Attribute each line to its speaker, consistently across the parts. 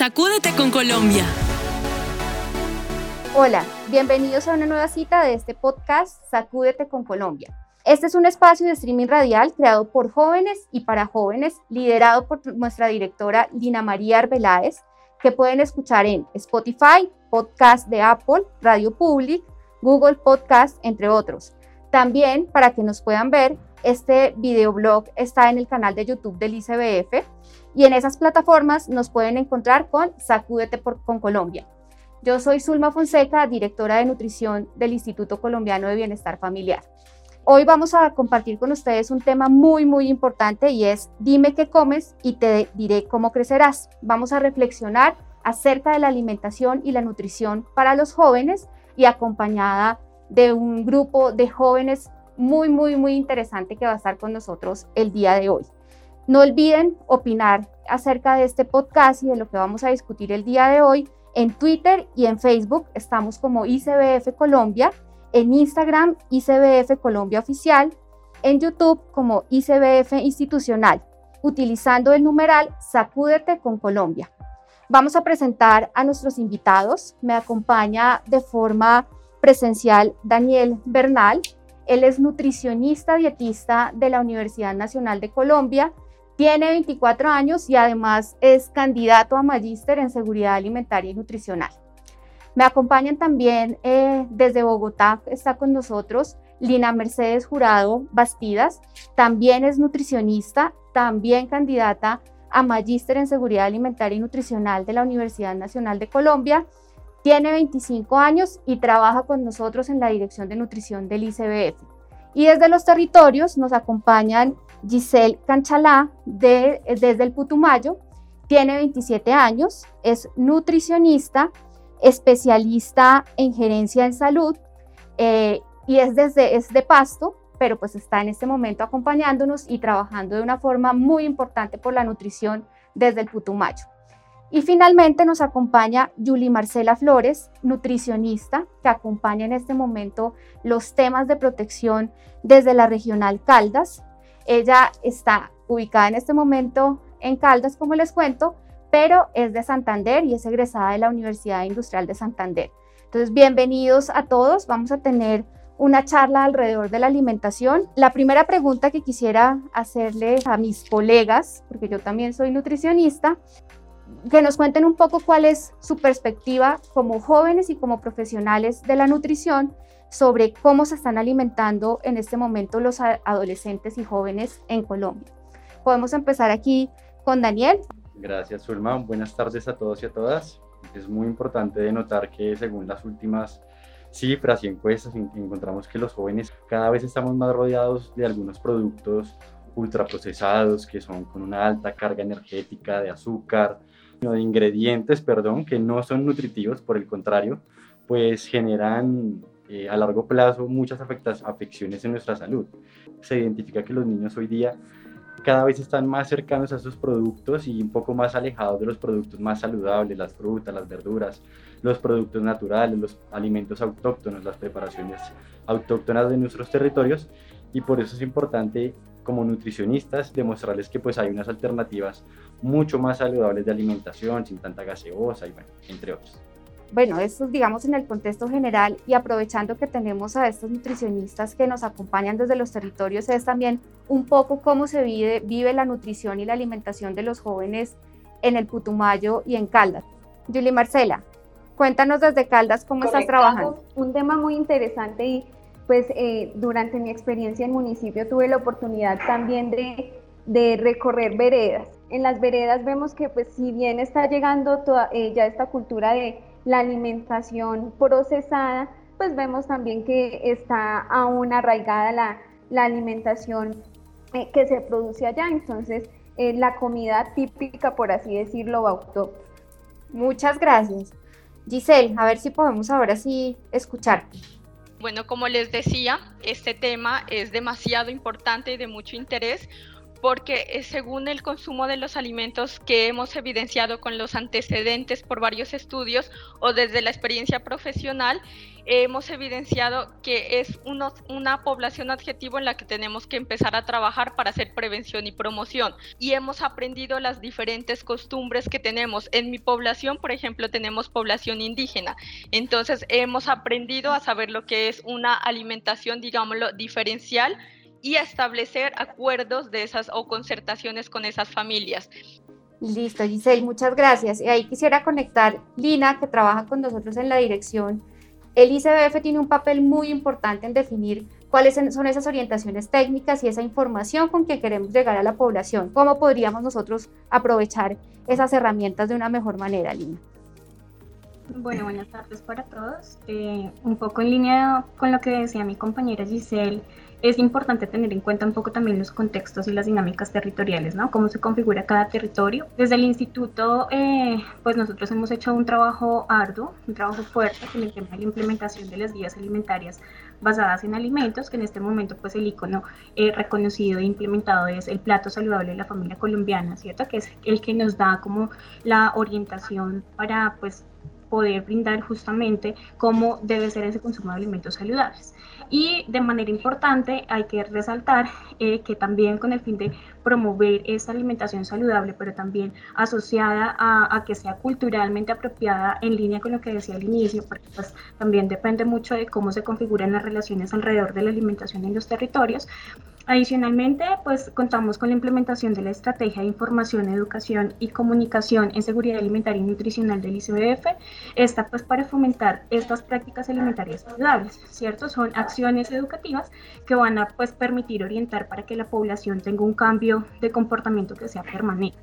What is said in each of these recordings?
Speaker 1: Sacúdete con Colombia.
Speaker 2: Hola, bienvenidos a una nueva cita de este podcast Sacúdete con Colombia. Este es un espacio de streaming radial creado por jóvenes y para jóvenes, liderado por nuestra directora Lina María Arbeláez, que pueden escuchar en Spotify, podcast de Apple, Radio Public, Google Podcast, entre otros. También, para que nos puedan ver, este videoblog está en el canal de YouTube del ICBF y en esas plataformas nos pueden encontrar con Sacúdete por, con Colombia. Yo soy Zulma Fonseca, directora de nutrición del Instituto Colombiano de Bienestar Familiar. Hoy vamos a compartir con ustedes un tema muy, muy importante y es dime qué comes y te diré cómo crecerás. Vamos a reflexionar acerca de la alimentación y la nutrición para los jóvenes y acompañada de un grupo de jóvenes muy, muy, muy interesante que va a estar con nosotros el día de hoy. No olviden opinar acerca de este podcast y de lo que vamos a discutir el día de hoy. En Twitter y en Facebook estamos como ICBF Colombia, en Instagram ICBF Colombia Oficial, en YouTube como ICBF Institucional, utilizando el numeral Sacúdete con Colombia. Vamos a presentar a nuestros invitados. Me acompaña de forma presencial Daniel Bernal. Él es nutricionista dietista de la Universidad Nacional de Colombia. Tiene 24 años y además es candidato a magíster en seguridad alimentaria y nutricional. Me acompañan también eh, desde Bogotá, está con nosotros Lina Mercedes Jurado Bastidas, también es nutricionista, también candidata a magíster en seguridad alimentaria y nutricional de la Universidad Nacional de Colombia tiene 25 años y trabaja con nosotros en la Dirección de Nutrición del ICBF. Y desde los territorios nos acompañan Giselle Canchalá de, desde el Putumayo. Tiene 27 años, es nutricionista, especialista en gerencia en salud eh, y es, desde, es de Pasto, pero pues está en este momento acompañándonos y trabajando de una forma muy importante por la nutrición desde el Putumayo. Y finalmente nos acompaña Yuli Marcela Flores, nutricionista, que acompaña en este momento los temas de protección desde la regional Caldas. Ella está ubicada en este momento en Caldas, como les cuento, pero es de Santander y es egresada de la Universidad Industrial de Santander. Entonces, bienvenidos a todos. Vamos a tener una charla alrededor de la alimentación. La primera pregunta que quisiera hacerle a mis colegas, porque yo también soy nutricionista, que nos cuenten un poco cuál es su perspectiva como jóvenes y como profesionales de la nutrición sobre cómo se están alimentando en este momento los adolescentes y jóvenes en Colombia. Podemos empezar aquí con Daniel.
Speaker 3: Gracias, Zulma. Buenas tardes a todos y a todas. Es muy importante notar que según las últimas cifras y encuestas encontramos que los jóvenes cada vez estamos más rodeados de algunos productos ultraprocesados que son con una alta carga energética de azúcar, de ingredientes, perdón, que no son nutritivos, por el contrario, pues generan eh, a largo plazo muchas afecciones en nuestra salud. Se identifica que los niños hoy día cada vez están más cercanos a estos productos y un poco más alejados de los productos más saludables, las frutas, las verduras, los productos naturales, los alimentos autóctonos, las preparaciones autóctonas de nuestros territorios y por eso es importante como nutricionistas demostrarles que pues hay unas alternativas mucho más saludables de alimentación, sin tanta gaseosa y bueno, entre otros.
Speaker 2: Bueno, eso digamos en el contexto general y aprovechando que tenemos a estos nutricionistas que nos acompañan desde los territorios, es también un poco cómo se vive, vive la nutrición y la alimentación de los jóvenes en el Putumayo y en Caldas. Julie Marcela, cuéntanos desde Caldas cómo estás trabajando.
Speaker 4: Un tema muy interesante y pues eh, durante mi experiencia en municipio tuve la oportunidad también de, de recorrer veredas en las veredas vemos que pues si bien está llegando toda, eh, ya esta cultura de la alimentación procesada, pues vemos también que está aún arraigada la, la alimentación eh, que se produce allá, entonces eh, la comida típica, por así decirlo, autóctona.
Speaker 2: Muchas gracias. Giselle, a ver si podemos ahora sí escucharte.
Speaker 5: Bueno, como les decía, este tema es demasiado importante y de mucho interés
Speaker 1: porque eh, según el consumo de los alimentos que hemos evidenciado con los antecedentes por varios estudios o desde la experiencia profesional, hemos evidenciado que es una población adjetivo en la que tenemos que empezar a trabajar para hacer prevención y promoción. Y hemos aprendido las diferentes costumbres que tenemos. En mi población, por ejemplo, tenemos población indígena. Entonces, hemos aprendido a saber lo que es una alimentación, digámoslo, diferencial y a establecer acuerdos de esas o concertaciones con esas familias.
Speaker 2: Listo, Giselle, muchas gracias. Y ahí quisiera conectar Lina, que trabaja con nosotros en la dirección el ICBF tiene un papel muy importante en definir cuáles son esas orientaciones técnicas y esa información con que queremos llegar a la población. ¿Cómo podríamos nosotros aprovechar esas herramientas de una mejor manera, Lina?
Speaker 5: Bueno, buenas tardes para todos. Eh, un poco en línea con lo que decía mi compañera Giselle, es importante tener en cuenta un poco también los contextos y las dinámicas territoriales, ¿no? Cómo se configura cada territorio. Desde el instituto, eh, pues nosotros hemos hecho un trabajo arduo, un trabajo fuerte con el tema de la implementación de las guías alimentarias basadas en alimentos, que en este momento pues el icono eh, reconocido e implementado es el plato saludable de la familia colombiana, ¿cierto? Que es el que nos da como la orientación para pues poder brindar justamente cómo debe ser ese consumo de alimentos saludables. Y de manera importante hay que resaltar eh, que también con el fin de promover esa alimentación saludable, pero también asociada a, que sea culturalmente apropiada en línea con lo que decía al inicio, porque pues, también depende mucho de cómo se configuran las relaciones alrededor de la alimentación en los territorios, Adicionalmente, pues contamos con la implementación de la estrategia de información, educación y comunicación en seguridad alimentaria y nutricional del ICBF, esta pues para fomentar estas prácticas alimentarias saludables, ¿cierto? Son acciones educativas que van a pues permitir orientar para que la población tenga un cambio de comportamiento que sea permanente.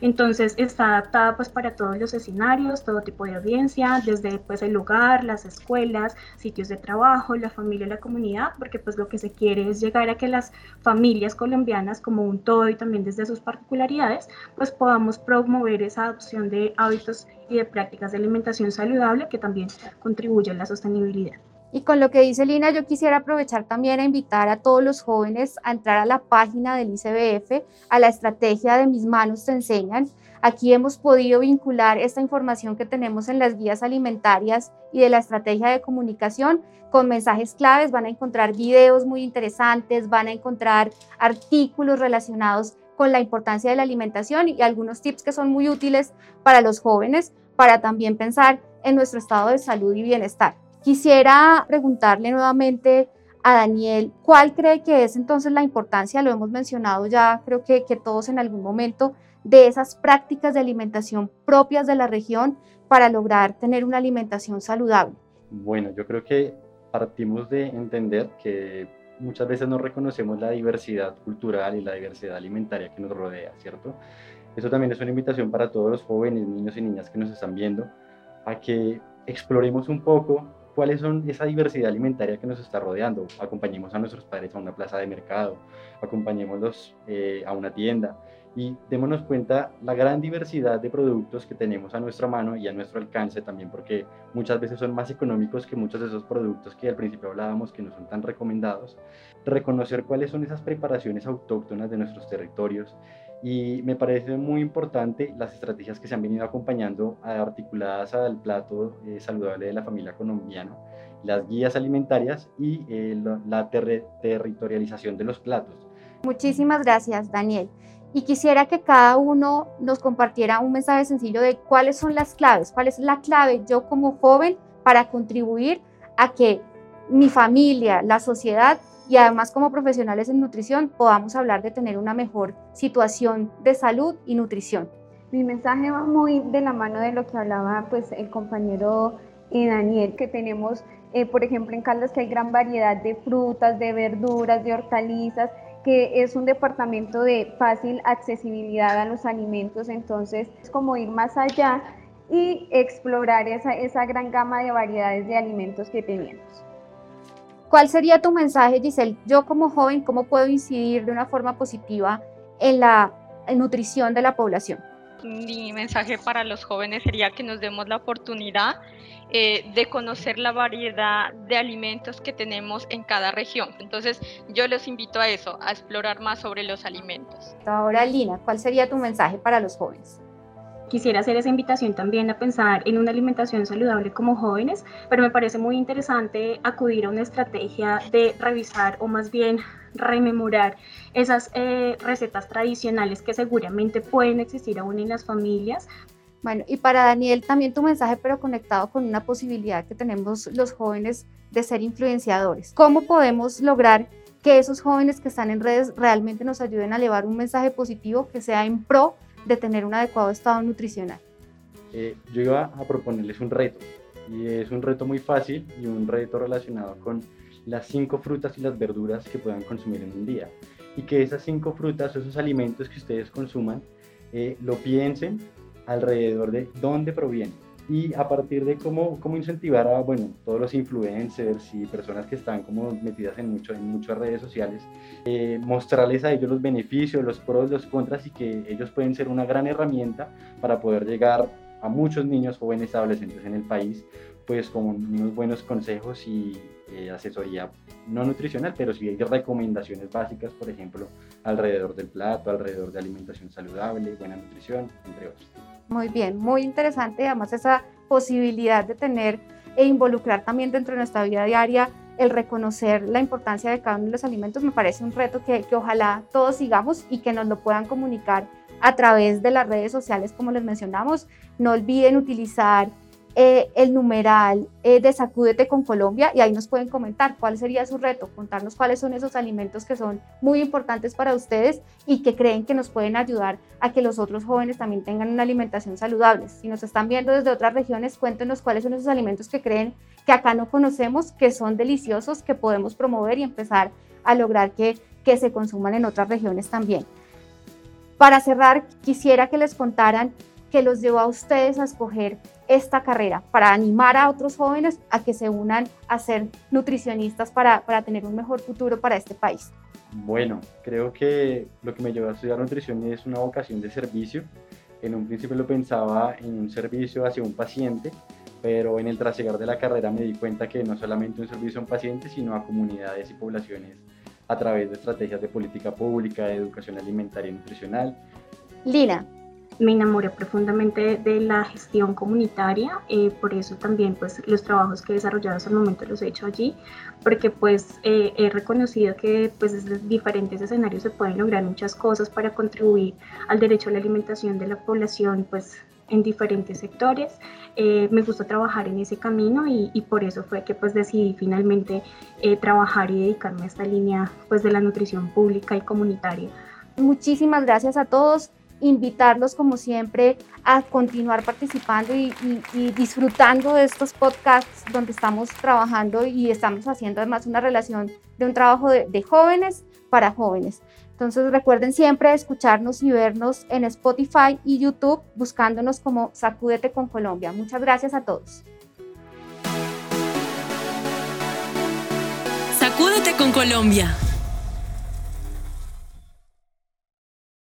Speaker 5: Entonces está adaptada pues para todos los escenarios, todo tipo de audiencia, desde pues el hogar, las escuelas, sitios de trabajo, la familia, la comunidad, porque pues lo que se quiere es llegar a que las familias colombianas como un todo y también desde sus particularidades, pues podamos promover esa adopción de hábitos y de prácticas de alimentación saludable que también contribuye a la sostenibilidad.
Speaker 2: Y con lo que dice Lina, yo quisiera aprovechar también a invitar a todos los jóvenes a entrar a la página del ICBF, a la estrategia de Mis manos te enseñan. Aquí hemos podido vincular esta información que tenemos en las guías alimentarias y de la estrategia de comunicación con mensajes claves. Van a encontrar videos muy interesantes, van a encontrar artículos relacionados con la importancia de la alimentación y algunos tips que son muy útiles para los jóvenes para también pensar en nuestro estado de salud y bienestar. Quisiera preguntarle nuevamente a Daniel, ¿cuál cree que es entonces la importancia, lo hemos mencionado ya, creo que, que todos en algún momento, de esas prácticas de alimentación propias de la región para lograr tener una alimentación saludable?
Speaker 3: Bueno, yo creo que partimos de entender que muchas veces no reconocemos la diversidad cultural y la diversidad alimentaria que nos rodea, ¿cierto? Eso también es una invitación para todos los jóvenes, niños y niñas que nos están viendo, a que exploremos un poco cuáles son esa diversidad alimentaria que nos está rodeando. Acompañemos a nuestros padres a una plaza de mercado, acompañémoslos eh, a una tienda y démonos cuenta la gran diversidad de productos que tenemos a nuestra mano y a nuestro alcance también, porque muchas veces son más económicos que muchos de esos productos que al principio hablábamos que no son tan recomendados. Reconocer cuáles son esas preparaciones autóctonas de nuestros territorios y me parece muy importante las estrategias que se han venido acompañando articuladas al plato eh, saludable de la familia colombiana, las guías alimentarias y eh, la territorialización de los platos.
Speaker 2: Muchísimas gracias, Daniel. Y quisiera que cada uno nos compartiera un mensaje sencillo de cuáles son las claves, cuál es la clave yo como joven para contribuir a que mi familia, la sociedad y además como profesionales en nutrición podamos hablar de tener una mejor situación de salud y nutrición.
Speaker 4: Mi mensaje va muy de la mano de lo que hablaba pues el compañero eh, Daniel, que tenemos, eh, por ejemplo, en Caldas que hay gran variedad de frutas, de verduras, de hortalizas, que es un departamento de fácil accesibilidad a los alimentos, entonces es como ir más allá y explorar esa, esa gran gama de variedades de alimentos que tenemos.
Speaker 2: ¿Cuál sería tu mensaje, Giselle? Yo como joven, ¿cómo puedo incidir de una forma positiva en la nutrición de la población?
Speaker 1: Mi mensaje para los jóvenes sería que nos demos la oportunidad eh, de conocer la variedad de alimentos que tenemos en cada región. Entonces, yo los invito a eso, a explorar más sobre los alimentos.
Speaker 2: Ahora, Lina, ¿cuál sería tu mensaje para los jóvenes?
Speaker 5: Quisiera hacer esa invitación también a pensar en una alimentación saludable como jóvenes, pero me parece muy interesante acudir a una estrategia de revisar o más bien rememorar esas eh, recetas tradicionales que seguramente pueden existir aún en las familias,
Speaker 2: bueno, y para Daniel también tu mensaje, pero conectado con una posibilidad que tenemos los jóvenes de ser influenciadores. ¿Cómo podemos lograr que esos jóvenes que están en redes realmente nos ayuden a llevar un mensaje positivo que sea en pro de tener un adecuado estado nutricional?
Speaker 3: Eh, yo iba a proponerles un reto, y es un reto muy fácil y un reto relacionado con las cinco frutas y las verduras que puedan consumir en un día. Y que esas cinco frutas, esos alimentos que ustedes consuman, eh, lo piensen alrededor de dónde proviene y a partir de cómo, cómo incentivar a bueno, todos los influencers y personas que están como metidas en, mucho, en muchas redes sociales, eh, mostrarles a ellos los beneficios, los pros, los contras y que ellos pueden ser una gran herramienta para poder llegar a muchos niños, jóvenes, adolescentes en el país, pues con unos buenos consejos y eh, asesoría no nutricional, pero sí hay recomendaciones básicas, por ejemplo, alrededor del plato, alrededor de alimentación saludable, buena nutrición, entre otros.
Speaker 2: Muy bien, muy interesante, además esa posibilidad de tener e involucrar también dentro de nuestra vida diaria el reconocer la importancia de cada uno de los alimentos me parece un reto que, que ojalá todos sigamos y que nos lo puedan comunicar a través de las redes sociales como les mencionamos. No olviden utilizar eh, el numeral eh, de Sacúdete con Colombia y ahí nos pueden comentar cuál sería su reto, contarnos cuáles son esos alimentos que son muy importantes para ustedes y que creen que nos pueden ayudar a que los otros jóvenes también tengan una alimentación saludable. Si nos están viendo desde otras regiones, cuéntenos cuáles son esos alimentos que creen que acá no conocemos, que son deliciosos, que podemos promover y empezar a lograr que, que se consuman en otras regiones también. Para cerrar, quisiera que les contaran qué los llevó a ustedes a escoger esta carrera, para animar a otros jóvenes a que se unan a ser nutricionistas para, para tener un mejor futuro para este país?
Speaker 3: Bueno, creo que lo que me llevó a estudiar nutrición es una vocación de servicio. En un principio lo pensaba en un servicio hacia un paciente, pero en el trasegar de la carrera me di cuenta que no solamente un servicio a un paciente, sino a comunidades y poblaciones a través de estrategias de política pública, de educación alimentaria y nutricional.
Speaker 2: Lina,
Speaker 5: me enamoré profundamente de la gestión comunitaria, eh, por eso también pues los trabajos que he desarrollado hasta el momento los he hecho allí, porque pues eh, he reconocido que pues desde diferentes escenarios se pueden lograr muchas cosas para contribuir al derecho a la alimentación de la población pues en diferentes sectores. Eh, me gusta trabajar en ese camino y, y, por eso fue que pues decidí finalmente trabajar y dedicarme a esta línea pues de la nutrición pública y comunitaria.
Speaker 2: Muchísimas gracias a todos invitarlos como siempre a continuar participando y, disfrutando de estos podcasts donde estamos trabajando y estamos haciendo además una relación de un trabajo de, de jóvenes para jóvenes. Entonces recuerden siempre escucharnos y vernos en Spotify y YouTube buscándonos como Sacúdete con Colombia. Muchas gracias a todos.
Speaker 6: Sacúdete con Colombia.